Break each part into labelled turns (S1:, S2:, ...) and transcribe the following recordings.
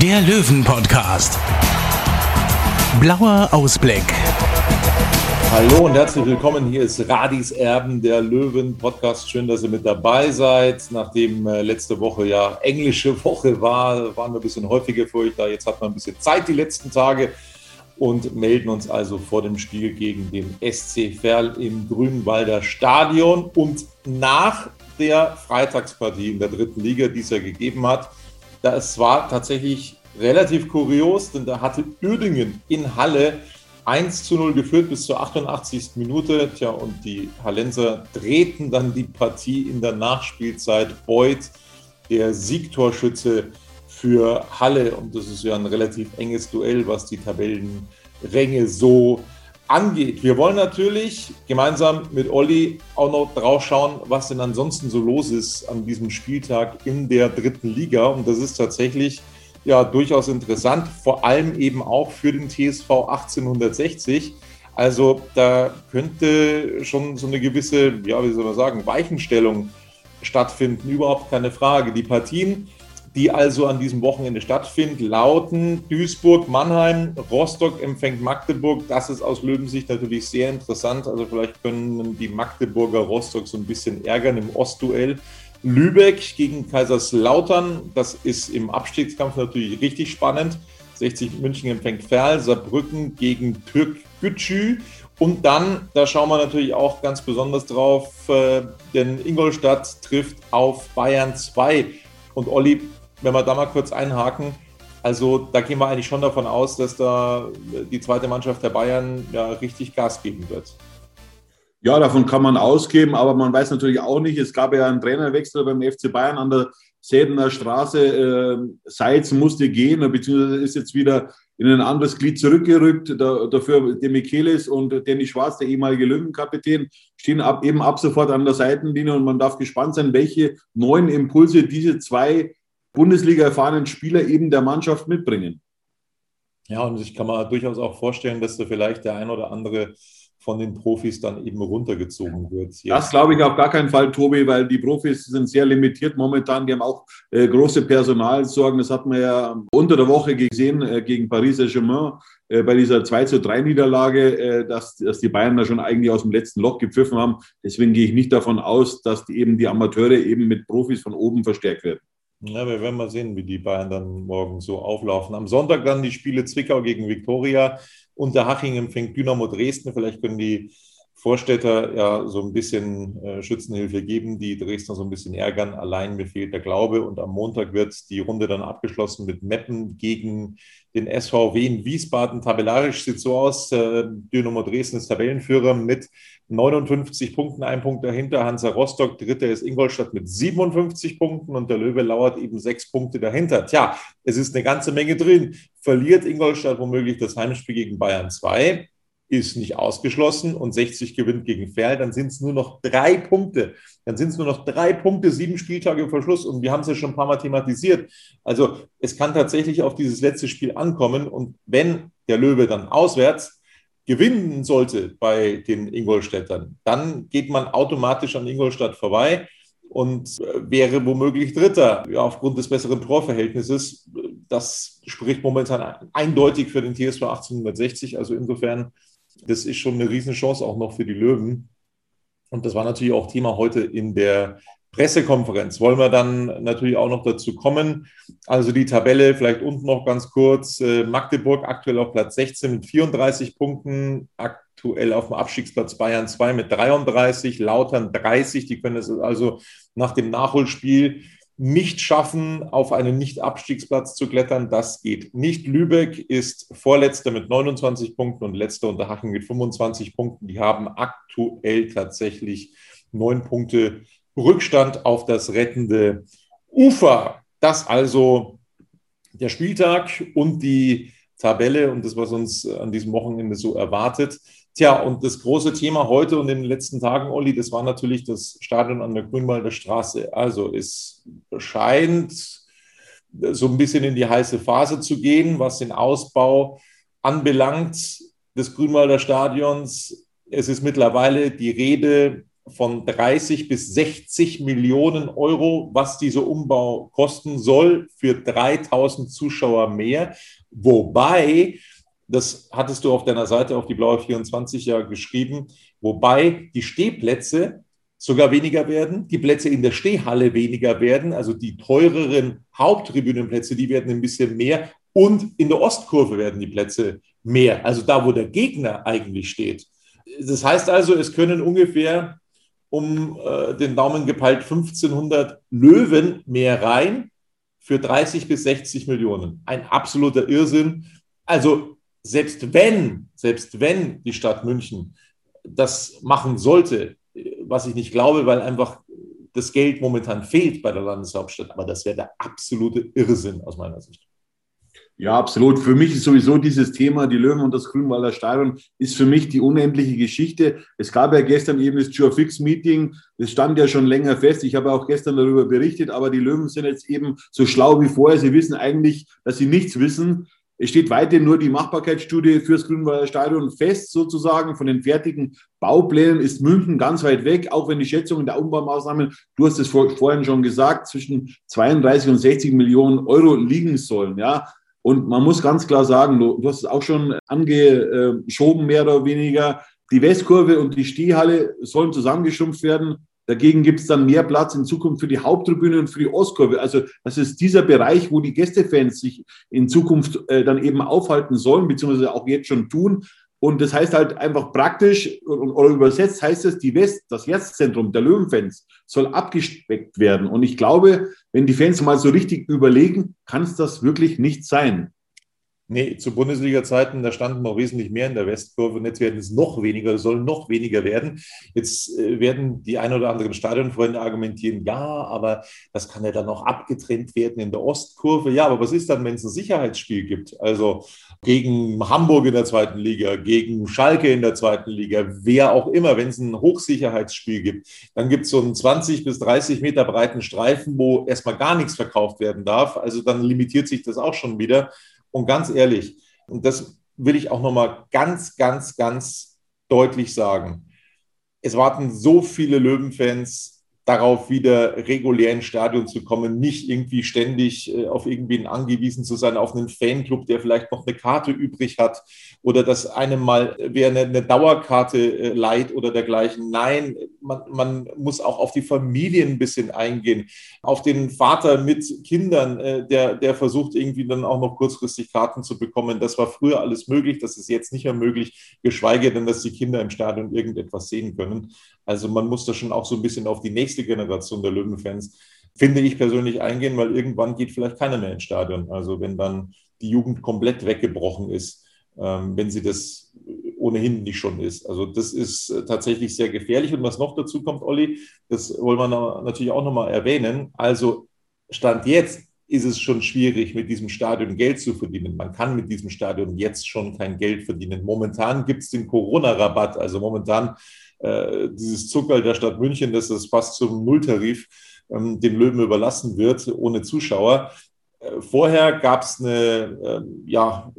S1: der Löwen-Podcast. Blauer Ausblick.
S2: Hallo und herzlich willkommen. Hier ist Radis Erben, der Löwen-Podcast. Schön, dass ihr mit dabei seid. Nachdem äh, letzte Woche ja englische Woche war, waren wir ein bisschen häufiger für euch da. Jetzt hat man ein bisschen Zeit die letzten Tage und melden uns also vor dem Spiel gegen den SC Verl im Grünwalder Stadion. Und nach der Freitagspartie in der dritten Liga, die es ja gegeben hat, das war tatsächlich relativ kurios, denn da hatte Uerdingen in Halle 1 zu 0 geführt bis zur 88. Minute. Tja, und die Hallenser drehten dann die Partie in der Nachspielzeit. Beuth, der Siegtorschütze für Halle. Und das ist ja ein relativ enges Duell, was die Tabellenränge so angeht. Wir wollen natürlich gemeinsam mit Olli auch noch drauf schauen, was denn ansonsten so los ist an diesem Spieltag in der dritten Liga. Und das ist tatsächlich ja durchaus interessant, vor allem eben auch für den TSV 1860. Also da könnte schon so eine gewisse, ja, wie soll man sagen, Weichenstellung stattfinden, überhaupt keine Frage. Die Partien, die also an diesem Wochenende stattfinden, lauten Duisburg, Mannheim, Rostock empfängt Magdeburg. Das ist aus Löwensicht natürlich sehr interessant. Also vielleicht können die Magdeburger Rostock so ein bisschen ärgern im Ostduell. Lübeck gegen Kaiserslautern, das ist im Abstiegskampf natürlich richtig spannend. 60 München empfängt Ferl, Saarbrücken gegen Türk Gütschü. Und dann, da schauen wir natürlich auch ganz besonders drauf, äh, denn Ingolstadt trifft auf Bayern 2. Und Olli, wenn wir da mal kurz einhaken, also da gehen wir eigentlich schon davon aus, dass da die zweite Mannschaft der Bayern ja richtig Gas geben wird.
S3: Ja, davon kann man ausgeben, aber man weiß natürlich auch nicht, es gab ja einen Trainerwechsel beim FC Bayern an der Sädener Straße. Äh, Seitz musste gehen, beziehungsweise ist jetzt wieder in ein anderes Glied zurückgerückt. Da, dafür Demichelis und Danny Schwarz, der ehemalige Löwenkapitän, stehen ab, eben ab sofort an der Seitenlinie und man darf gespannt sein, welche neuen Impulse diese zwei Bundesliga erfahrenen Spieler eben der Mannschaft mitbringen.
S2: Ja, und ich kann mir durchaus auch vorstellen, dass da vielleicht der ein oder andere von den Profis dann eben runtergezogen wird. Jetzt.
S3: Das glaube ich auf gar keinen Fall, Tobi, weil die Profis sind sehr limitiert momentan. Die haben auch äh, große Personalsorgen. Das hat man ja unter der Woche gesehen äh, gegen Paris Saint-Germain äh, bei dieser 2 zu 3 Niederlage, äh, dass, dass die Bayern da schon eigentlich aus dem letzten Loch gepfiffen haben. Deswegen gehe ich nicht davon aus, dass die, eben die Amateure eben mit Profis von oben verstärkt werden.
S2: Ja, wir werden mal sehen, wie die Bayern dann morgen so auflaufen. Am Sonntag dann die Spiele Zwickau gegen Viktoria. Unterhaching empfängt Dynamo Dresden. Vielleicht können die Vorstädter ja so ein bisschen äh, Schützenhilfe geben, die Dresdner so ein bisschen ärgern. Allein mir fehlt der Glaube. Und am Montag wird die Runde dann abgeschlossen mit Meppen gegen den SVW in Wiesbaden. Tabellarisch sieht so aus, äh, Dynamo Dresden ist Tabellenführer mit 59 Punkten, ein Punkt dahinter. Hansa Rostock, dritter ist Ingolstadt mit 57 Punkten und der Löwe lauert eben sechs Punkte dahinter. Tja, es ist eine ganze Menge drin. Verliert Ingolstadt womöglich das Heimspiel gegen Bayern 2, ist nicht ausgeschlossen und 60 gewinnt gegen Ferl, dann sind es nur noch drei Punkte. Dann sind es nur noch drei Punkte, sieben Spieltage vor Schluss und wir haben es ja schon ein paar Mal thematisiert. Also es kann tatsächlich auf dieses letzte Spiel ankommen und wenn der Löwe dann auswärts gewinnen sollte bei den Ingolstädtern, dann geht man automatisch an Ingolstadt vorbei und äh, wäre womöglich Dritter ja, aufgrund des besseren Torverhältnisses. Das spricht momentan eindeutig für den TSV 1860. Also insofern, das ist schon eine Riesenchance auch noch für die Löwen. Und das war natürlich auch Thema heute in der Pressekonferenz wollen wir dann natürlich auch noch dazu kommen. Also die Tabelle vielleicht unten noch ganz kurz. Äh, Magdeburg aktuell auf Platz 16 mit 34 Punkten, aktuell auf dem Abstiegsplatz Bayern 2 mit 33, Lautern 30. Die können es also nach dem Nachholspiel nicht schaffen, auf einen Nicht-Abstiegsplatz zu klettern. Das geht nicht. Lübeck ist Vorletzter mit 29 Punkten und letzter Unterhaching mit 25 Punkten. Die haben aktuell tatsächlich neun Punkte Rückstand auf das rettende Ufer. Das also der Spieltag und die Tabelle und das, was uns an diesem Wochenende so erwartet. Tja, und das große Thema heute und in den letzten Tagen, Olli, das war natürlich das Stadion an der Grünwalder Straße. Also es scheint so ein bisschen in die heiße Phase zu gehen, was den Ausbau anbelangt des Grünwalder Stadions. Es ist mittlerweile die Rede von 30 bis 60 Millionen Euro, was dieser Umbau kosten soll für 3000 Zuschauer mehr. Wobei, das hattest du auf deiner Seite auf die Blaue 24 ja geschrieben, wobei die Stehplätze sogar weniger werden, die Plätze in der Stehhalle weniger werden, also die teureren Haupttribünenplätze, die werden ein bisschen mehr und in der Ostkurve werden die Plätze mehr, also da, wo der Gegner eigentlich steht. Das heißt also, es können ungefähr um äh, den Daumen gepeilt 1500 Löwen mehr rein für 30 bis 60 Millionen. Ein absoluter Irrsinn. Also selbst wenn, selbst wenn die Stadt München das machen sollte, was ich nicht glaube, weil einfach das Geld momentan fehlt bei der Landeshauptstadt, aber das wäre der absolute Irrsinn aus meiner Sicht.
S3: Ja, absolut. Für mich ist sowieso dieses Thema, die Löwen und das Grünwalder Stadion, ist für mich die unendliche Geschichte. Es gab ja gestern eben das Fix-Meeting. Das stand ja schon länger fest. Ich habe auch gestern darüber berichtet, aber die Löwen sind jetzt eben so schlau wie vorher. Sie wissen eigentlich, dass sie nichts wissen. Es steht weiterhin nur die Machbarkeitsstudie fürs Grünwalder Stadion fest, sozusagen. Von den fertigen Bauplänen ist München ganz weit weg, auch wenn die Schätzungen der Umbaumaßnahmen, du hast es vorhin schon gesagt, zwischen 32 und 60 Millionen Euro liegen sollen. Ja, und man muss ganz klar sagen, du, du hast es auch schon angeschoben, mehr oder weniger. Die Westkurve und die Stehhalle sollen zusammengeschrumpft werden. Dagegen gibt es dann mehr Platz in Zukunft für die Haupttribüne und für die Ostkurve. Also das ist dieser Bereich, wo die Gästefans sich in Zukunft äh, dann eben aufhalten sollen, beziehungsweise auch jetzt schon tun. Und das heißt halt einfach praktisch oder übersetzt heißt es, die West, das Jetztzentrum der Löwenfans soll abgespeckt werden. Und ich glaube, wenn die Fans mal so richtig überlegen, kann es das wirklich nicht sein.
S2: Nee, zu Bundesliga-Zeiten, da standen noch wesentlich mehr in der Westkurve und jetzt werden es noch weniger, sollen noch weniger werden. Jetzt äh, werden die ein oder anderen Stadionfreunde argumentieren, ja, aber das kann ja dann noch abgetrennt werden in der Ostkurve. Ja, aber was ist dann, wenn es ein Sicherheitsspiel gibt? Also gegen Hamburg in der zweiten Liga, gegen Schalke in der zweiten Liga, wer auch immer, wenn es ein Hochsicherheitsspiel gibt, dann gibt es so einen 20 bis 30 Meter breiten Streifen, wo erstmal gar nichts verkauft werden darf. Also dann limitiert sich das auch schon wieder. Und ganz ehrlich, und das will ich auch nochmal ganz, ganz, ganz deutlich sagen. Es warten so viele Löwenfans darauf, wieder regulär ins Stadion zu kommen, nicht irgendwie ständig äh, auf irgendwen angewiesen zu sein, auf einen Fanclub, der vielleicht noch eine Karte übrig hat oder dass einem mal wer eine, eine Dauerkarte äh, leiht oder dergleichen. Nein, man, man muss auch auf die Familien ein bisschen eingehen, auf den Vater mit Kindern, äh, der, der versucht irgendwie dann auch noch kurzfristig Karten zu bekommen. Das war früher alles möglich, das ist jetzt nicht mehr möglich, geschweige denn, dass die Kinder im Stadion irgendetwas sehen können. Also man muss da schon auch so ein bisschen auf die nächste Generation der Löwenfans, finde ich persönlich, eingehen, weil irgendwann geht vielleicht keiner mehr ins Stadion. Also wenn dann die Jugend komplett weggebrochen ist, ähm, wenn sie das ohnehin nicht schon ist. Also das ist äh, tatsächlich sehr gefährlich. Und was noch dazu kommt, Olli, das wollen wir natürlich auch nochmal erwähnen. Also Stand jetzt ist es schon schwierig, mit diesem Stadion Geld zu verdienen. Man kann mit diesem Stadion jetzt schon kein Geld verdienen. Momentan gibt es den Corona-Rabatt. Also momentan äh, dieses Zuckerl der Stadt München, dass es fast zum Nulltarif ähm, den Löwen überlassen wird, ohne Zuschauer. Äh, vorher gab es eine äh, ja,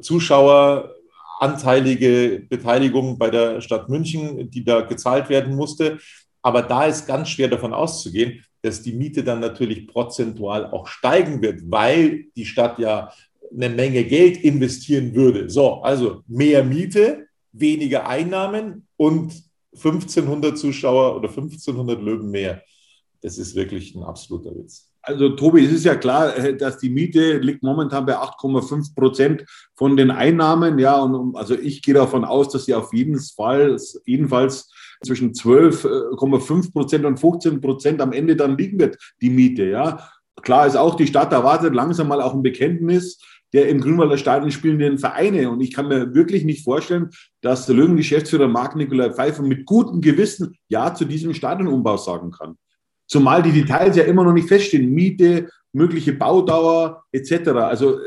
S2: Zuschaueranteilige Beteiligung bei der Stadt München, die da gezahlt werden musste. Aber da ist ganz schwer davon auszugehen, dass die Miete dann natürlich prozentual auch steigen wird, weil die Stadt ja eine Menge Geld investieren würde. So, also mehr Miete, weniger Einnahmen und 1500 Zuschauer oder 1500 Löwen mehr. Das ist wirklich ein absoluter Witz.
S3: Also Tobi, es ist ja klar, äh, dass die Miete liegt momentan bei 8,5 Prozent von den Einnahmen. Ja, und also ich gehe davon aus, dass sie auf jeden Fall jedenfalls zwischen 12,5 Prozent und 15 Prozent am Ende dann liegen wird, die Miete. Ja, klar ist auch, die Stadt erwartet langsam mal auch ein Bekenntnis der im Grünwalder Stadion spielenden Vereine. Und ich kann mir wirklich nicht vorstellen, dass der Löwen-Geschäftsführer Marc-Nikolai Pfeiffer mit gutem Gewissen Ja zu diesem Stadionumbau sagen kann. Zumal die Details ja immer noch nicht feststehen. Miete, mögliche Baudauer etc. Also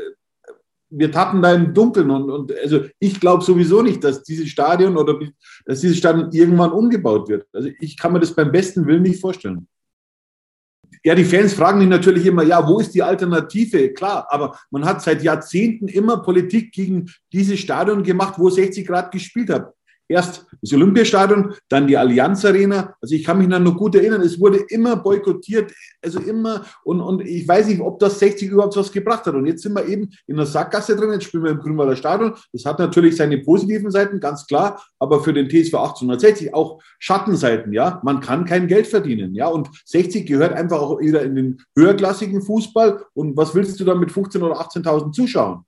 S3: wir tappen da im Dunkeln und, und also ich glaube sowieso nicht, dass dieses Stadion oder dass dieses Stadion irgendwann umgebaut wird. Also ich kann mir das beim besten Willen nicht vorstellen. Ja, die Fans fragen mich natürlich immer, ja, wo ist die Alternative? Klar, aber man hat seit Jahrzehnten immer Politik gegen dieses Stadion gemacht, wo 60 Grad gespielt hat. Erst das Olympiastadion, dann die Allianz Arena. Also ich kann mich noch gut erinnern, es wurde immer boykottiert, also immer. Und, und ich weiß nicht, ob das 60 überhaupt was gebracht hat. Und jetzt sind wir eben in der Sackgasse drin, jetzt spielen wir im Grünwalder Stadion. Das hat natürlich seine positiven Seiten, ganz klar, aber für den TSV 1860 auch Schattenseiten, ja. Man kann kein Geld verdienen, ja. Und 60 gehört einfach auch wieder in den höherklassigen Fußball. Und was willst du dann mit 15.000 oder 18.000 Zuschauern?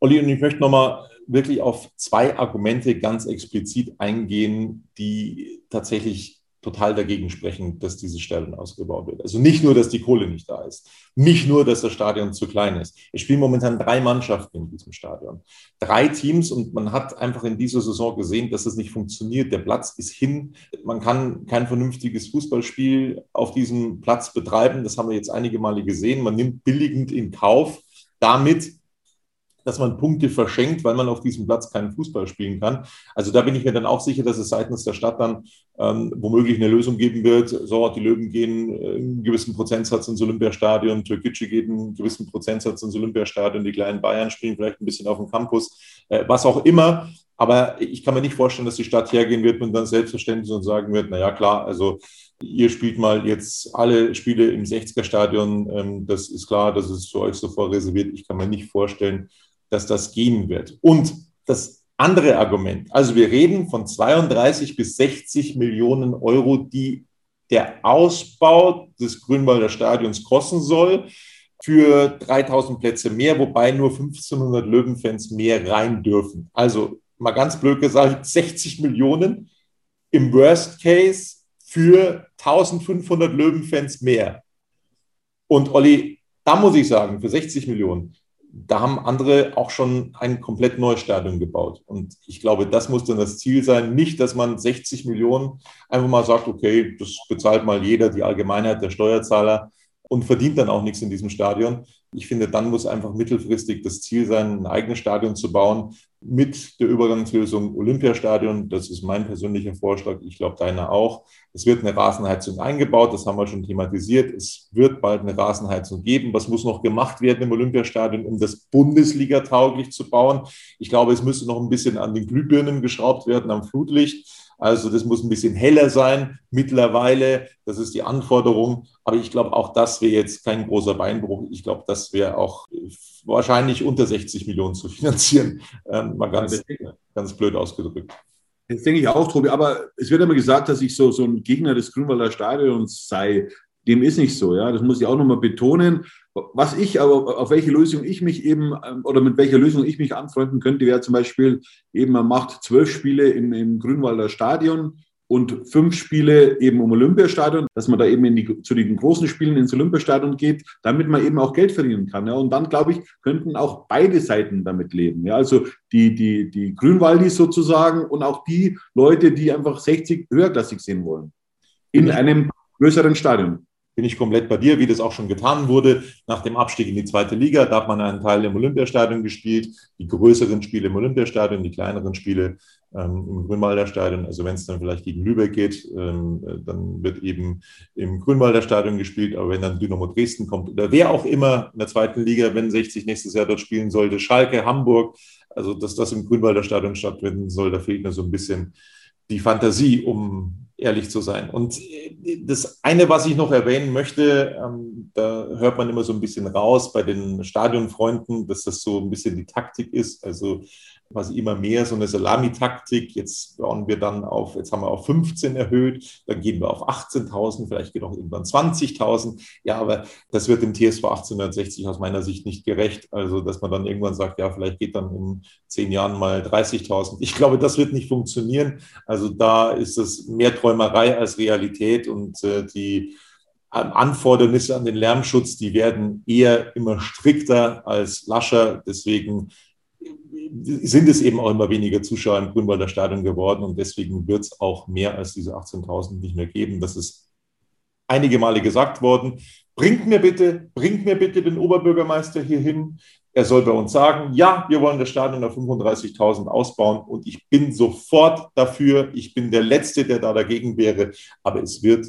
S2: Olli, und ich möchte nochmal wirklich auf zwei Argumente ganz explizit eingehen, die tatsächlich total dagegen sprechen, dass dieses Stadion ausgebaut wird. Also nicht nur, dass die Kohle nicht da ist, nicht nur, dass das Stadion zu klein ist. Es spielen momentan drei Mannschaften in diesem Stadion, drei Teams und man hat einfach in dieser Saison gesehen, dass es nicht funktioniert. Der Platz ist hin, man kann kein vernünftiges Fußballspiel auf diesem Platz betreiben. Das haben wir jetzt einige Male gesehen. Man nimmt billigend in Kauf, damit dass man Punkte verschenkt, weil man auf diesem Platz keinen Fußball spielen kann. Also da bin ich mir dann auch sicher, dass es seitens der Stadt dann ähm, womöglich eine Lösung geben wird. So, die Löwen gehen äh, einen gewissen Prozentsatz ins Olympiastadion, Türkgücü geht einen gewissen Prozentsatz ins Olympiastadion, die kleinen Bayern spielen vielleicht ein bisschen auf dem Campus, äh, was auch immer. Aber ich kann mir nicht vorstellen, dass die Stadt hergehen wird und dann selbstverständlich und sagen wird, naja klar, also ihr spielt mal jetzt alle Spiele im 60er-Stadion, ähm, das ist klar, das ist für euch sofort reserviert. Ich kann mir nicht vorstellen, dass das gehen wird. Und das andere Argument, also wir reden von 32 bis 60 Millionen Euro, die der Ausbau des Grünwalder Stadions kosten soll für 3000 Plätze mehr, wobei nur 1500 Löwenfans mehr rein dürfen. Also mal ganz blöd gesagt, 60 Millionen im Worst Case für 1500 Löwenfans mehr. Und Olli, da muss ich sagen, für 60 Millionen, da haben andere auch schon ein komplett neues Stadion gebaut. Und ich glaube, das muss dann das Ziel sein. Nicht, dass man 60 Millionen einfach mal sagt, okay, das bezahlt mal jeder, die Allgemeinheit der Steuerzahler und verdient dann auch nichts in diesem Stadion. Ich finde, dann muss einfach mittelfristig das Ziel sein, ein eigenes Stadion zu bauen mit der Übergangslösung Olympiastadion. Das ist mein persönlicher Vorschlag. Ich glaube, deiner auch. Es wird eine Rasenheizung eingebaut. Das haben wir schon thematisiert. Es wird bald eine Rasenheizung geben. Was muss noch gemacht werden im Olympiastadion, um das Bundesliga tauglich zu bauen? Ich glaube, es müsste noch ein bisschen an den Glühbirnen geschraubt werden, am Flutlicht. Also das muss ein bisschen heller sein mittlerweile. Das ist die Anforderung. Aber ich glaube, auch das wäre jetzt kein großer Beinbruch. Ich glaube, das wäre auch wahrscheinlich unter 60 Millionen zu finanzieren. Ähm, mal ganz, ganz blöd ausgedrückt.
S3: Das denke ich auch, Tobi. Aber es wird immer gesagt, dass ich so, so ein Gegner des Grünwalder Stadions sei. Dem ist nicht so, ja. Das muss ich auch nochmal betonen. Was ich aber, auf welche Lösung ich mich eben, ähm, oder mit welcher Lösung ich mich anfreunden könnte, wäre zum Beispiel eben, man macht zwölf Spiele im, im Grünwalder Stadion und fünf Spiele eben um Olympiastadion, dass man da eben in die, zu den großen Spielen ins Olympiastadion geht, damit man eben auch Geld verdienen kann. Ja. Und dann, glaube ich, könnten auch beide Seiten damit leben. Ja. Also die, die, die Grünwaldis sozusagen und auch die Leute, die einfach 60 höherklassig sehen wollen. In einem größeren Stadion
S2: bin ich komplett bei dir, wie das auch schon getan wurde. Nach dem Abstieg in die zweite Liga darf man einen Teil im Olympiastadion gespielt, die größeren Spiele im Olympiastadion, die kleineren Spiele ähm, im Grünwalder Stadion. Also wenn es dann vielleicht gegen Lübeck geht, ähm, dann wird eben im Grünwalder Stadion gespielt. Aber wenn dann Dynamo Dresden kommt oder wer auch immer in der zweiten Liga, wenn 60 nächstes Jahr dort spielen sollte, Schalke, Hamburg, also dass das im Grünwalder Stadion stattfinden soll, da fehlt mir so ein bisschen die Fantasie, um ehrlich zu sein. Und äh, das eine, was ich noch erwähnen möchte, ähm, da hört man immer so ein bisschen raus bei den Stadionfreunden, dass das so ein bisschen die Taktik ist. Also quasi immer mehr so eine Salamitaktik. Jetzt bauen wir dann auf, jetzt haben wir auf 15 erhöht, dann gehen wir auf 18.000, vielleicht geht auch irgendwann 20.000. Ja, aber das wird dem TSV 1860 aus meiner Sicht nicht gerecht. Also, dass man dann irgendwann sagt, ja, vielleicht geht dann in zehn Jahren mal 30.000. Ich glaube, das wird nicht funktionieren. Also da ist es mehr Träumerei als Realität und äh, die Anfordernisse an den Lärmschutz, die werden eher immer strikter als lascher. Deswegen sind es eben auch immer weniger Zuschauer im Grünwalder Stadion geworden und deswegen wird es auch mehr als diese 18.000 nicht mehr geben. Das ist einige Male gesagt worden, bringt mir bitte, bringt mir bitte den Oberbürgermeister hier hin. Er soll bei uns sagen, ja, wir wollen das Stadion auf 35.000 ausbauen und ich bin sofort dafür. Ich bin der Letzte, der da dagegen wäre, aber es wird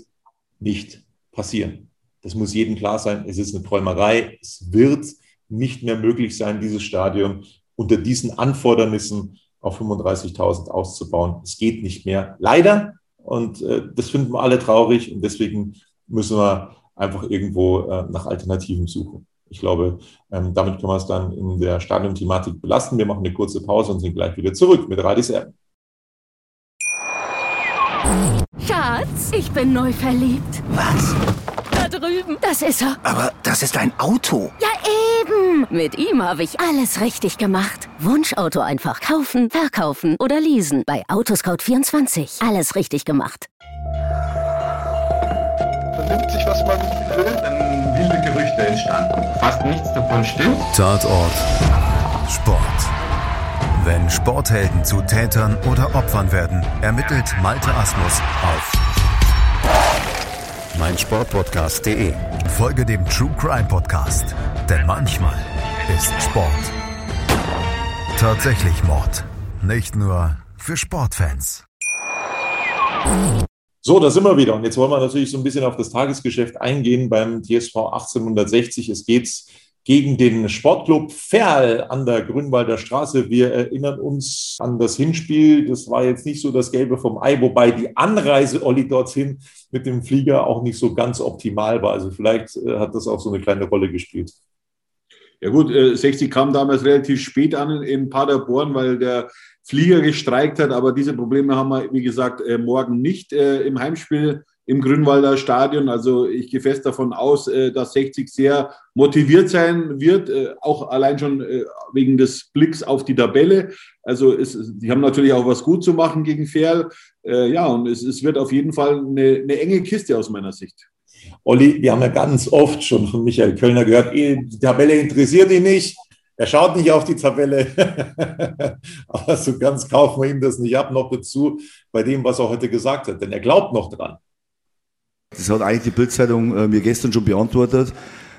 S2: nicht passieren. Das muss jedem klar sein. Es ist eine Träumerei. Es wird nicht mehr möglich sein, dieses Stadion unter diesen Anfordernissen auf 35.000 auszubauen. Es geht nicht mehr. Leider. Und äh, das finden wir alle traurig. Und deswegen müssen wir einfach irgendwo äh, nach Alternativen suchen. Ich glaube, ähm, damit können wir es dann in der Stadion-Thematik belasten. Wir machen eine kurze Pause und sind gleich wieder zurück mit Radis Erben.
S4: Schatz, ich bin neu verliebt.
S5: Was?
S4: Da drüben. Das ist er.
S5: Aber das ist ein Auto.
S4: Ja, eben. Mit ihm habe ich alles richtig gemacht. Wunschauto einfach kaufen, verkaufen oder leasen. Bei Autoscout24. Alles richtig gemacht.
S6: Vernimmt sich, was man will, dann wilde Gerüchte entstanden. Fast nichts davon stimmt.
S7: Tatort Sport. Wenn Sporthelden zu Tätern oder Opfern werden, ermittelt Malte Asmus auf meinsportpodcast.de. Folge dem True Crime Podcast, denn manchmal ist Sport tatsächlich Mord. Nicht nur für Sportfans.
S2: So, da sind wir wieder. Und jetzt wollen wir natürlich so ein bisschen auf das Tagesgeschäft eingehen beim TSV 1860. Es geht gegen den Sportclub Ferl an der Grünwalder Straße. Wir erinnern uns an das Hinspiel. Das war jetzt nicht so das Gelbe vom Ei, wobei die Anreise Olli dorthin mit dem Flieger auch nicht so ganz optimal war. Also vielleicht äh, hat das auch so eine kleine Rolle gespielt.
S3: Ja gut, 60 kam damals relativ spät an in Paderborn, weil der Flieger gestreikt hat. Aber diese Probleme haben wir, wie gesagt, äh, morgen nicht äh, im Heimspiel im Grünwalder Stadion. Also ich gehe fest davon aus, äh, dass 60 sehr motiviert sein wird, auch allein schon wegen des Blicks auf die Tabelle. Also es, die haben natürlich auch was gut zu machen gegen Ferl. Ja, und es, es wird auf jeden Fall eine, eine enge Kiste aus meiner Sicht.
S2: Olli, wir haben ja ganz oft schon von Michael Kölner gehört, die Tabelle interessiert ihn nicht. Er schaut nicht auf die Tabelle. Aber so ganz kaufen wir ihm das nicht ab, noch dazu bei dem, was er heute gesagt hat. Denn er glaubt noch dran.
S8: Das hat eigentlich die Bildzeitung äh, mir gestern schon beantwortet.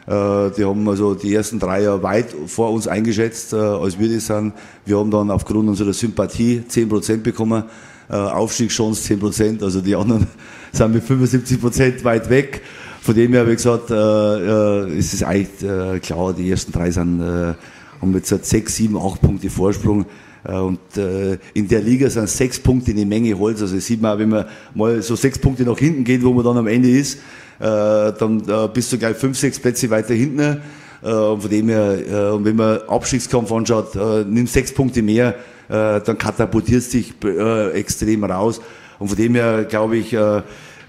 S8: Äh, die haben also die ersten drei Jahre weit vor uns eingeschätzt, äh, als wir das sind. Wir haben dann aufgrund unserer Sympathie 10% bekommen, Aufstiegschance 10%, also die anderen sind mit 75% weit weg. Von dem her habe ich gesagt, äh, äh, es ist eigentlich äh, klar, die ersten drei sind, äh, haben jetzt halt sechs, sieben, acht Punkte Vorsprung. Äh, und äh, in der Liga sind sechs Punkte eine Menge Holz. Also das sieht man auch, wenn man mal so sechs Punkte nach hinten geht, wo man dann am Ende ist, äh, dann äh, bist du gleich fünf, sechs Plätze weiter hinten. Äh, und von dem her, und wenn man Abstiegskampf anschaut, nimm sechs Punkte mehr, dann katapultierst dich äh, extrem raus. Und von dem her glaube ich, äh,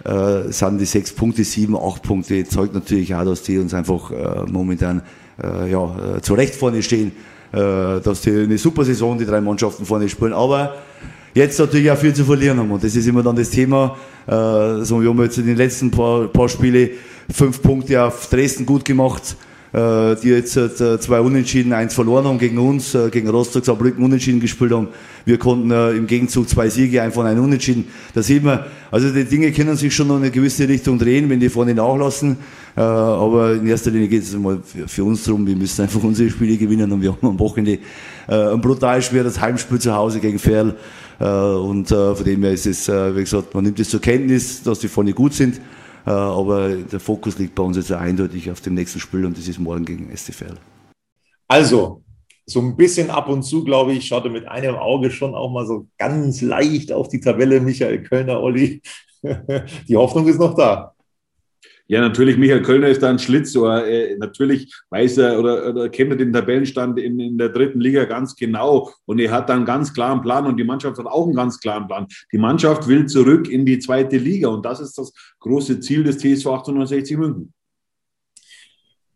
S8: äh, sind die sechs Punkte, sieben, acht Punkte, zeugt natürlich auch, dass die uns einfach äh, momentan äh, ja, äh, zu Recht vorne stehen, äh, dass die eine super Saison, die drei Mannschaften vorne spielen, aber jetzt natürlich auch viel zu verlieren haben. Und das ist immer dann das Thema, äh, so, wir haben jetzt in den letzten paar, paar Spiele fünf Punkte auf Dresden gut gemacht, die jetzt äh, zwei Unentschieden, eins verloren haben gegen uns, äh, gegen Rostock, Saarbrücken Unentschieden gespielt haben. Wir konnten im Gegenzug zwei Siege, einfach einen Unentschieden. Da sieht man, also die Dinge können sich schon in eine gewisse Richtung drehen, wenn die vorne nachlassen. Aber in erster Linie geht es mal für uns darum, wir müssen einfach unsere Spiele gewinnen und wir haben am Wochenende ein brutal schweres Heimspiel zu Hause gegen Ferl. Und von dem her ist es, wie gesagt, man nimmt es zur Kenntnis, dass die vorne gut sind. Äh, aber der Fokus liegt bei uns jetzt eindeutig auf dem nächsten Spiel und das ist morgen gegen STFL.
S2: Also, so ein bisschen ab und zu, glaube ich, schaut er mit einem Auge schon auch mal so ganz leicht auf die Tabelle, Michael Kölner, Olli. Die Hoffnung ist noch da.
S3: Ja, natürlich, Michael Kölner ist da ein Schlitzohr. Äh, natürlich weiß er oder, oder kennt er den Tabellenstand in, in der dritten Liga ganz genau. Und er hat da einen ganz klaren Plan und die Mannschaft hat auch einen ganz klaren Plan. Die Mannschaft will zurück in die zweite Liga und das ist das große Ziel des TSV 1860 München.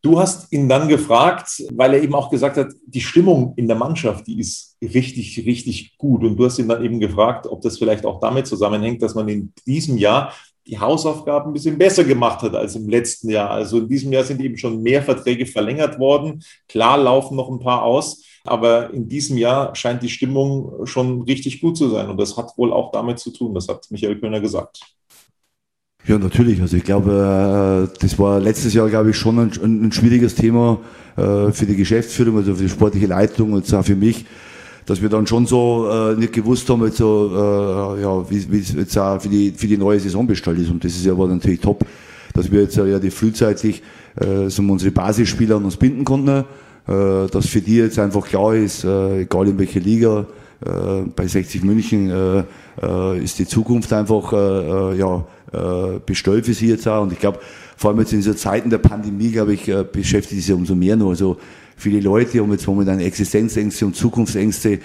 S2: Du hast ihn dann gefragt, weil er eben auch gesagt hat, die Stimmung in der Mannschaft, die ist richtig, richtig gut. Und du hast ihn dann eben gefragt, ob das vielleicht auch damit zusammenhängt, dass man in diesem Jahr die Hausaufgaben ein bisschen besser gemacht hat als im letzten Jahr. Also in diesem Jahr sind eben schon mehr Verträge verlängert worden. Klar laufen noch ein paar aus, aber in diesem Jahr scheint die Stimmung schon richtig gut zu sein. Und das hat wohl auch damit zu tun. Das hat Michael Kölner gesagt.
S8: Ja, natürlich. Also ich glaube, äh, das war letztes Jahr, glaube ich, schon ein, ein schwieriges Thema äh, für die Geschäftsführung, also für die sportliche Leitung und auch für mich, dass wir dann schon so äh, nicht gewusst haben, jetzt so, ja, wie es jetzt auch für die, für die neue Saison bestellt ist. Und das ist ja aber natürlich top, dass wir jetzt ja die frühzeitig so unsere Basisspieler an uns binden konnten, dass für die jetzt einfach klar ist, egal in welcher Liga, bei 60 München ist die Zukunft einfach ja, äh, bestellt für sie jetzt auch. Und ich glaube, vor allem jetzt in dieser Zeiten der Pandemie, glaube ich, äh, beschäftigt sie umso mehr noch. Also viele Leute haben jetzt momentan Existenzängste und Zukunftsängste. Äh,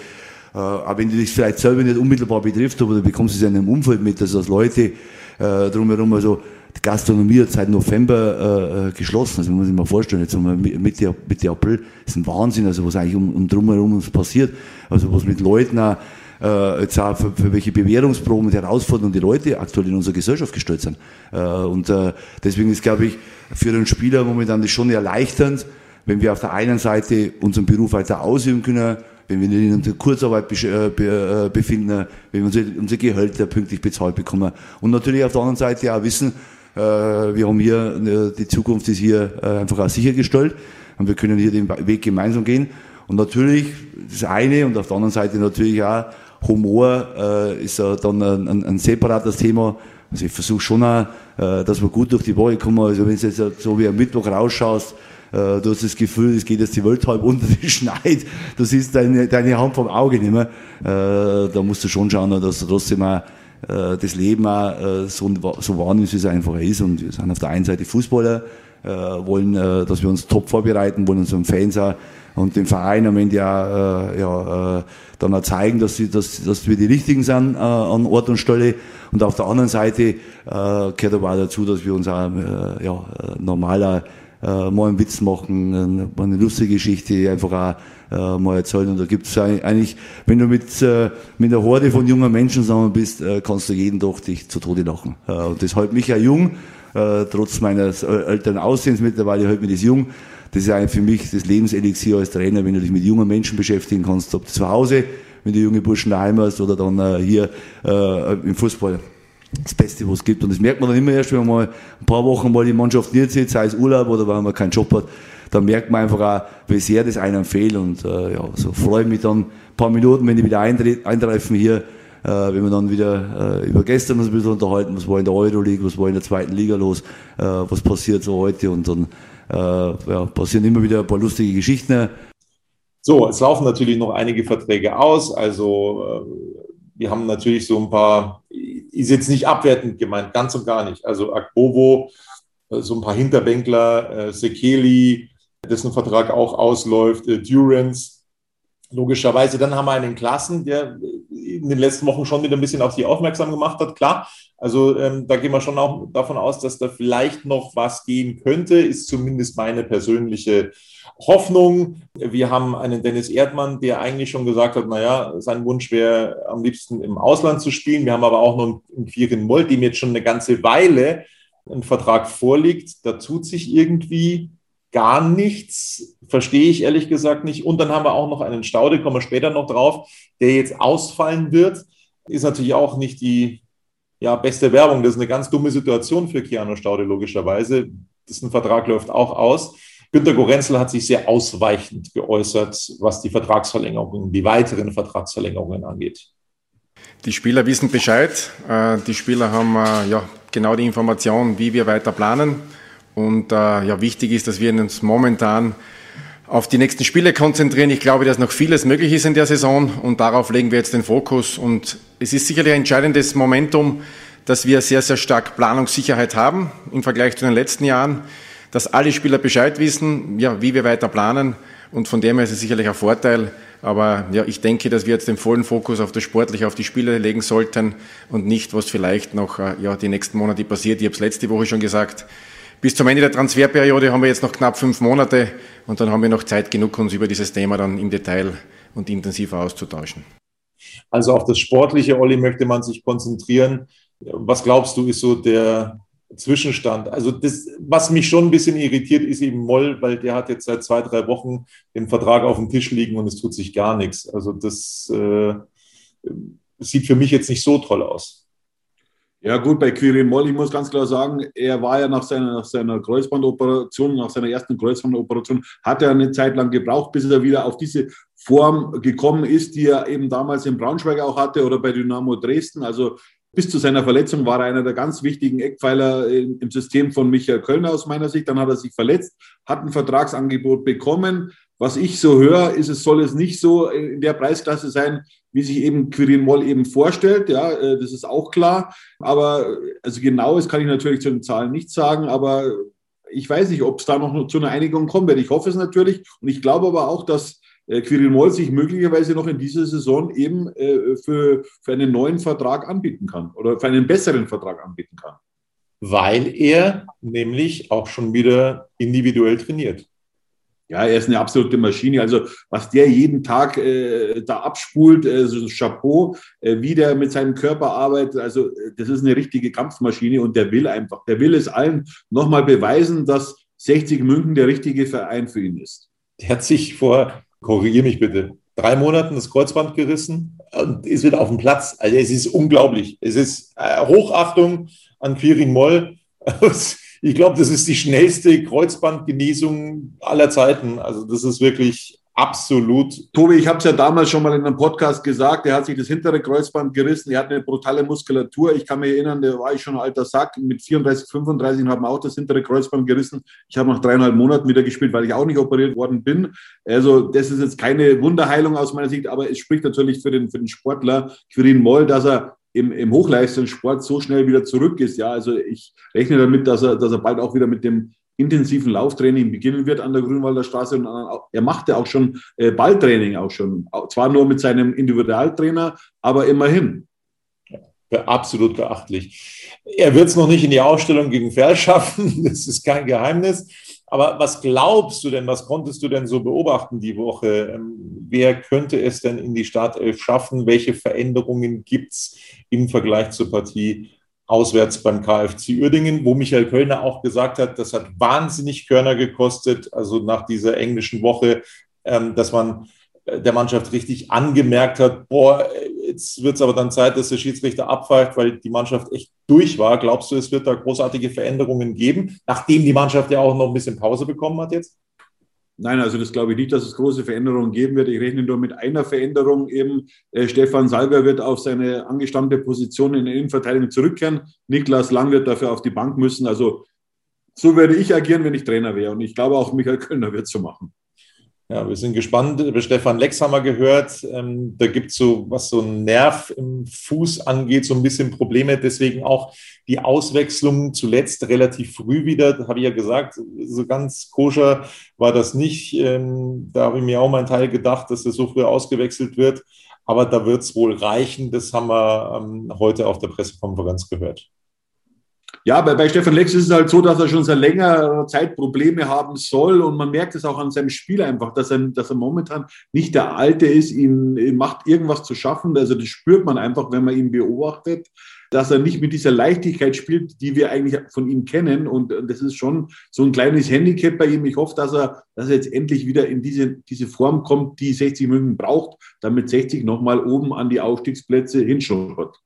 S8: aber wenn du dich vielleicht selber nicht unmittelbar betrifft, aber du bekommst es in einem Umfeld mit, dass das Leute äh, drumherum, also die Gastronomie hat seit November äh, geschlossen. Also muss ich mir vorstellen, jetzt haben wir Mitte, Mitte April, das ist ein Wahnsinn, also was eigentlich um, um drumherum uns passiert. Also was mit Leuten auch äh, jetzt auch für, für welche Bewährungsproben und Herausforderungen die Leute aktuell in unserer Gesellschaft gestellt sind. Äh, und äh, deswegen ist, glaube ich, für einen Spieler momentan das schon erleichternd, wenn wir auf der einen Seite unseren Beruf weiter ausüben können, wenn wir nicht in unserer Kurzarbeit äh, äh, befinden, wenn wir unsere Gehälter pünktlich bezahlt bekommen. Und natürlich auf der anderen Seite auch wissen, äh, wir haben hier, die Zukunft ist hier einfach auch sichergestellt und wir können hier den Weg gemeinsam gehen. Und natürlich das eine und auf der anderen Seite natürlich auch Humor ist dann ein, ein, separates Thema. Also ich versuche schon auch, dass wir gut durch die Woche kommen. Also wenn du jetzt so wie am Mittwoch rausschaust, du hast das Gefühl, es geht jetzt die Welt halb unter die Schneid, du siehst deine, deine Hand vom Auge nicht mehr. Äh, da musst du schon schauen, dass du trotzdem auch äh, das Leben auch äh, so, so wahrnimmst, wie es einfach ist. Und wir sind auf der einen Seite Fußballer, äh, wollen, äh, dass wir uns top vorbereiten, wollen unseren Fans auch und dem Verein am Ende äh, ja äh, dann auch zeigen, dass, sie, dass, dass wir die Richtigen sind äh, an Ort und Stelle. Und auf der anderen Seite äh, gehört aber auch dazu, dass wir uns auch äh, ja, normaler äh, mal einen Witz machen, äh, eine lustige Geschichte einfach auch äh, mal erzählen. Und da gibt es eigentlich, wenn du mit, äh, mit einer Horde von jungen Menschen zusammen bist, äh, kannst du jeden doch dich zu Tode lachen. Äh, und das hält mich ja jung, äh, trotz meines älteren Aussehens mittlerweile hält mich das jung das ist eigentlich für mich das Lebenselixier als Trainer, wenn du dich mit jungen Menschen beschäftigen kannst, ob zu Hause, wenn du junge Burschen daheim hast oder dann äh, hier äh, im Fußball. Das Beste, was es gibt. Und das merkt man dann immer erst, wenn man mal ein paar Wochen mal die Mannschaft nicht sei es Urlaub oder wenn man keinen Job hat, dann merkt man einfach auch, wie sehr das einem fehlt. Und äh, ja, so freue ich mich dann ein paar Minuten, wenn die wieder eintreffen hier, äh, wenn wir dann wieder äh, über gestern uns ein bisschen unterhalten, was war in der Euroleague, was war in der zweiten Liga los, äh, was passiert so heute und dann äh, ja, passieren immer wieder ein paar lustige Geschichten.
S2: So, es laufen natürlich noch einige Verträge aus. Also äh, wir haben natürlich so ein paar, ist jetzt nicht abwertend gemeint, ganz und gar nicht. Also Akbovo, äh, so ein paar Hinterbänkler, Sekeli, dessen Vertrag auch ausläuft, Durance. Logischerweise, dann haben wir einen Klassen, der in den letzten Wochen schon wieder ein bisschen auf sie aufmerksam gemacht hat. Klar, also ähm, da gehen wir schon auch davon aus, dass da vielleicht noch was gehen könnte, ist zumindest meine persönliche Hoffnung. Wir haben einen Dennis Erdmann, der eigentlich schon gesagt hat, naja, sein Wunsch wäre am liebsten im Ausland zu spielen. Wir haben aber auch noch einen Quirin Moll, dem jetzt schon eine ganze Weile ein Vertrag vorliegt. Da tut sich irgendwie gar nichts, verstehe ich ehrlich gesagt nicht. Und dann haben wir auch noch einen Staude, kommen wir später noch drauf, der jetzt ausfallen wird. Ist natürlich auch nicht die ja, beste Werbung. Das ist eine ganz dumme Situation für Keanu Staude, logischerweise. Dessen Vertrag läuft auch aus. Günter Gorenzel hat sich sehr ausweichend geäußert, was die Vertragsverlängerungen, die weiteren Vertragsverlängerungen angeht.
S9: Die Spieler wissen Bescheid. Äh, die Spieler haben äh, ja, genau die Information, wie wir weiter planen. Und äh, ja, wichtig ist, dass wir uns momentan auf die nächsten Spiele konzentrieren. Ich glaube, dass noch vieles möglich ist in der Saison und darauf legen wir jetzt den Fokus. Und es ist sicherlich ein entscheidendes Momentum, dass wir sehr, sehr stark Planungssicherheit haben im Vergleich zu den letzten Jahren, dass alle Spieler Bescheid wissen, ja, wie wir weiter planen. Und von dem her ist es sicherlich ein Vorteil. Aber ja, ich denke, dass wir jetzt den vollen Fokus auf das Sportliche, auf die Spiele legen sollten und nicht, was vielleicht noch äh, ja, die nächsten Monate passiert. Ich habe es letzte Woche schon gesagt. Bis zum Ende der Transferperiode haben wir jetzt noch knapp fünf Monate und dann haben wir noch Zeit genug, uns über dieses Thema dann im Detail und intensiver auszutauschen.
S2: Also auf das Sportliche, Olli, möchte man sich konzentrieren. Was glaubst du, ist so der Zwischenstand? Also das, was mich schon ein bisschen irritiert, ist eben Moll, weil der hat jetzt seit zwei, drei Wochen den Vertrag auf dem Tisch liegen und es tut sich gar nichts. Also das äh, sieht für mich jetzt nicht so toll aus.
S3: Ja, gut, bei Quirin Moll, ich muss ganz klar sagen, er war ja nach seiner, nach seiner Kreuzbandoperation, nach seiner ersten Kreuzbandoperation, hat er eine Zeit lang gebraucht, bis er wieder auf diese Form gekommen ist, die er eben damals in Braunschweig auch hatte oder bei Dynamo Dresden. Also bis zu seiner Verletzung war er einer der ganz wichtigen Eckpfeiler im System von Michael Kölner aus meiner Sicht. Dann hat er sich verletzt, hat ein Vertragsangebot bekommen. Was ich so höre, ist, es soll es nicht so in der Preisklasse sein, wie sich eben Quirin Moll eben vorstellt. Ja, äh, das ist auch klar. Aber also genaues kann ich natürlich zu den Zahlen nicht sagen, aber ich weiß nicht, ob es da noch zu einer Einigung kommen wird. Ich hoffe es natürlich. Und ich glaube aber auch, dass äh, Quirin Moll sich möglicherweise noch in dieser Saison eben äh, für, für einen neuen Vertrag anbieten kann oder für einen besseren Vertrag anbieten kann.
S2: Weil er nämlich auch schon wieder individuell trainiert.
S3: Ja, er ist eine absolute Maschine. Also was der jeden Tag äh, da abspult, äh, so Chapeau, äh, wie der mit seinem Körper arbeitet, also äh, das ist eine richtige Kampfmaschine und der will einfach, der will es allen nochmal beweisen, dass 60 München der richtige Verein für ihn ist.
S2: Der hat sich vor, korrigiere mich bitte, drei Monaten das Kreuzband gerissen und ist wieder auf dem Platz. Also es ist unglaublich. Es ist äh, Hochachtung an Quirin Moll. ich glaube, das ist die schnellste Kreuzbandgenesung aller Zeiten. Also das ist wirklich absolut.
S3: Tobi, ich habe es ja damals schon mal in einem Podcast gesagt, er hat sich das hintere Kreuzband gerissen, er hat eine brutale Muskulatur. Ich kann mich erinnern, da war ich schon ein alter Sack, mit 34, 35 und habe auch das hintere Kreuzband gerissen. Ich habe nach dreieinhalb Monaten wieder gespielt, weil ich auch nicht operiert worden bin. Also das ist jetzt keine Wunderheilung aus meiner Sicht, aber es spricht natürlich für den, für den Sportler Quirin Moll, dass er im, im Hochleistungssport so schnell wieder zurück ist. Ja, also ich rechne damit, dass er, dass er bald auch wieder mit dem intensiven Lauftraining beginnen wird an der Grünwalder Straße. Und er machte auch schon äh, Balltraining auch schon. Zwar nur mit seinem Individualtrainer, aber immerhin.
S2: absolut beachtlich. Er wird es noch nicht in die Ausstellung gegen Ferl schaffen, das ist kein Geheimnis. Aber was glaubst du denn, was konntest du denn so beobachten die Woche? Ähm, wer könnte es denn in die Startelf schaffen? Welche Veränderungen gibt es im Vergleich zur Partie auswärts beim KfC Uerdingen, wo Michael Kölner auch gesagt hat, das hat wahnsinnig Körner gekostet, also nach dieser englischen Woche, ähm, dass man der Mannschaft richtig angemerkt hat, boah, jetzt wird es aber dann Zeit, dass der Schiedsrichter abpfeift, weil die Mannschaft echt durch war. Glaubst du, es wird da großartige Veränderungen geben, nachdem die Mannschaft ja auch noch ein bisschen Pause bekommen hat jetzt?
S3: Nein, also das glaube ich nicht, dass es große Veränderungen geben wird. Ich rechne nur mit einer Veränderung eben. Äh, Stefan Salber wird auf seine angestammte Position in der Innenverteidigung zurückkehren. Niklas Lang wird dafür auf die Bank müssen. Also so würde ich agieren, wenn ich Trainer wäre. Und ich glaube auch Michael Kölner wird es so machen.
S2: Ja, wir sind gespannt. Über Stefan Lex haben wir gehört. Ähm, da gibt es so, was so ein Nerv im Fuß angeht, so ein bisschen Probleme. Deswegen auch die Auswechslung zuletzt relativ früh wieder. Habe ich ja gesagt, so ganz koscher war das nicht. Ähm, da habe ich mir auch meinen Teil gedacht, dass er so früh ausgewechselt wird. Aber da wird es wohl reichen. Das haben wir ähm, heute auf der Pressekonferenz gehört.
S3: Ja, bei, bei Stefan Lex ist es halt so, dass er schon seit längerer Zeit Probleme haben soll und man merkt es auch an seinem Spiel einfach, dass er, dass er momentan nicht der Alte ist, ihm, ihm macht irgendwas zu schaffen. Also das spürt man einfach, wenn man ihn beobachtet, dass er nicht mit dieser Leichtigkeit spielt, die wir eigentlich von ihm kennen und das ist schon so ein kleines Handicap bei ihm. Ich hoffe, dass er, dass er jetzt endlich wieder in diese, diese Form kommt, die 60 München braucht, damit 60 nochmal oben an die Aufstiegsplätze hinschaut.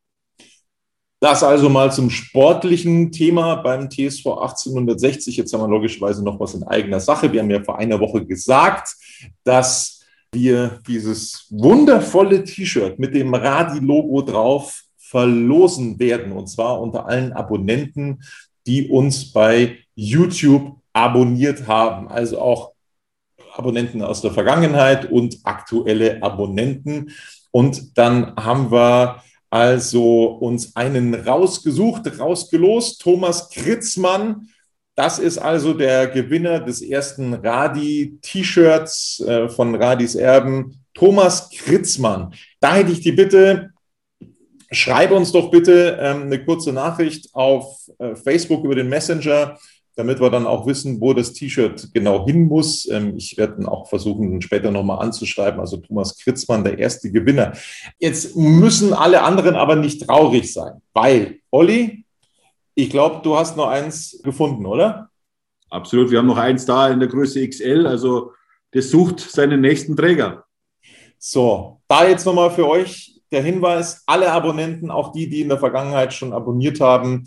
S2: Das also mal zum sportlichen Thema beim TSV 1860. Jetzt haben wir logischerweise noch was in eigener Sache. Wir haben ja vor einer Woche gesagt, dass wir dieses wundervolle T-Shirt mit dem Radi-Logo drauf verlosen werden. Und zwar unter allen Abonnenten, die uns bei YouTube abonniert haben. Also auch Abonnenten aus der Vergangenheit und aktuelle Abonnenten. Und dann haben wir also uns einen rausgesucht, rausgelost. Thomas Kritzmann, das ist also der Gewinner des ersten Radi-T-Shirts äh, von Radis Erben. Thomas Kritzmann. Da hätte ich die Bitte, schreibe uns doch bitte ähm, eine kurze Nachricht auf äh, Facebook über den Messenger damit wir dann auch wissen, wo das T-Shirt genau hin muss. Ähm, ich werde dann auch versuchen, später nochmal anzuschreiben. Also Thomas Kritzmann, der erste Gewinner. Jetzt müssen alle anderen aber nicht traurig sein, weil, Olli, ich glaube, du hast noch eins gefunden, oder?
S3: Absolut, wir haben noch eins da in der Größe XL. Also das sucht seinen nächsten Träger.
S2: So, da jetzt nochmal für euch der Hinweis, alle Abonnenten, auch die, die in der Vergangenheit schon abonniert haben,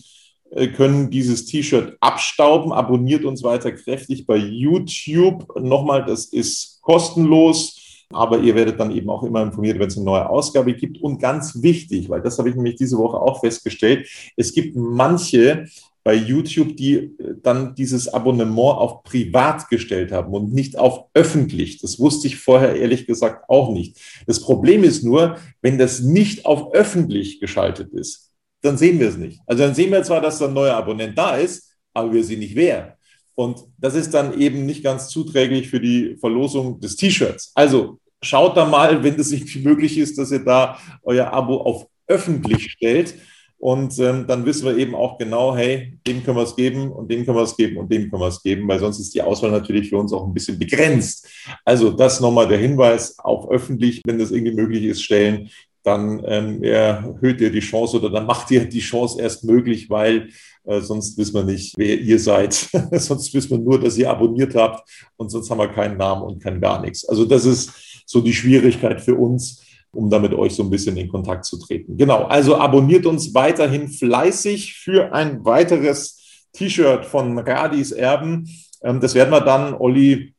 S2: können dieses T-Shirt abstauben. Abonniert uns weiter kräftig bei YouTube. Nochmal, das ist kostenlos. Aber ihr werdet dann eben auch immer informiert, wenn es eine neue Ausgabe gibt. Und ganz wichtig, weil das habe ich nämlich diese Woche auch festgestellt, es gibt manche bei YouTube, die äh, dann dieses Abonnement auf privat gestellt haben und nicht auf öffentlich. Das wusste ich vorher ehrlich gesagt auch nicht. Das Problem ist nur, wenn das nicht auf öffentlich geschaltet ist, dann sehen wir es nicht. Also dann sehen wir zwar, dass ein neuer Abonnent da ist, aber wir sehen nicht wer. Und das ist dann eben nicht ganz zuträglich für die Verlosung des T-Shirts. Also schaut da mal, wenn es irgendwie möglich ist, dass ihr da euer Abo auf öffentlich stellt. Und ähm, dann wissen wir eben auch genau, hey, dem können wir es geben und dem können wir es geben und dem können wir es geben, weil sonst ist die Auswahl natürlich für uns auch ein bisschen begrenzt. Also das nochmal der Hinweis auf öffentlich, wenn das irgendwie möglich ist, stellen, dann ähm, erhöht ihr die Chance oder dann macht ihr die Chance erst möglich, weil äh, sonst wissen wir nicht, wer ihr seid. sonst wissen wir nur, dass ihr abonniert habt und sonst haben wir keinen Namen und kein gar nichts. Also das ist so die Schwierigkeit für uns um da mit euch so ein bisschen in Kontakt zu treten. Genau, also abonniert uns weiterhin fleißig für ein weiteres T-Shirt von Radis Erben. Ähm, das werden wir dann, Olli,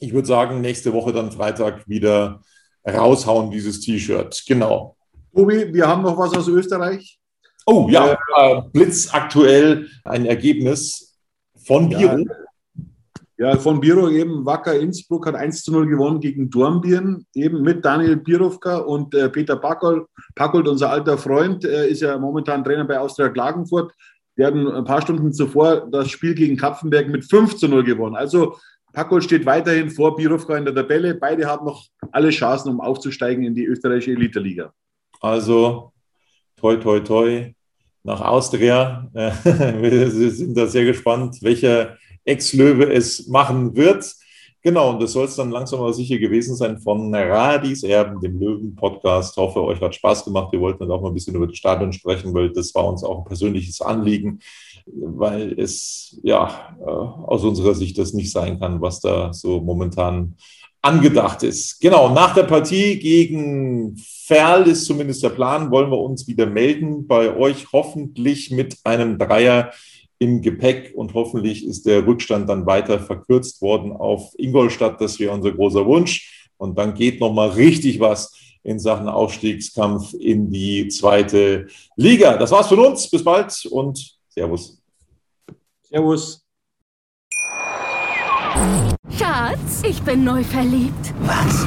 S2: ich würde sagen, nächste Woche dann Freitag wieder raushauen, dieses T-Shirt. Genau.
S3: Tobi, wir haben noch was aus Österreich.
S2: Oh ja, äh, blitzaktuell ein Ergebnis von Biro. Ja,
S3: ja, von Biro eben Wacker Innsbruck hat 1 zu 0 gewonnen gegen Dornbirn, eben mit Daniel Birovka und äh, Peter Packold. Packold, unser alter Freund, äh, ist ja momentan Trainer bei Austria Klagenfurt. Die hatten ein paar Stunden zuvor das Spiel gegen Kapfenberg mit 5 zu 0 gewonnen. Also Packold steht weiterhin vor Birovka in der Tabelle. Beide haben noch alle Chancen, um aufzusteigen in die österreichische Elite-Liga.
S2: Also, toi, toi, toi, nach Austria. Wir sind da sehr gespannt, welcher Ex-Löwe es machen wird. Genau, und das soll es dann langsam aber sicher gewesen sein von Radis Erben, dem Löwen-Podcast. Hoffe, euch hat Spaß gemacht. Wir wollten dann auch mal ein bisschen über das Stadion sprechen, weil das war uns auch ein persönliches Anliegen, weil es ja äh, aus unserer Sicht das nicht sein kann, was da so momentan angedacht ist. Genau, nach der Partie gegen Ferl ist zumindest der Plan, wollen wir uns wieder melden bei euch, hoffentlich mit einem Dreier im Gepäck und hoffentlich ist der Rückstand dann weiter verkürzt worden auf Ingolstadt. Das wäre unser großer Wunsch. Und dann geht noch mal richtig was in Sachen Aufstiegskampf in die zweite Liga. Das war's von uns. Bis bald und Servus.
S3: Servus.
S4: Schatz, ich bin neu verliebt.
S5: Was?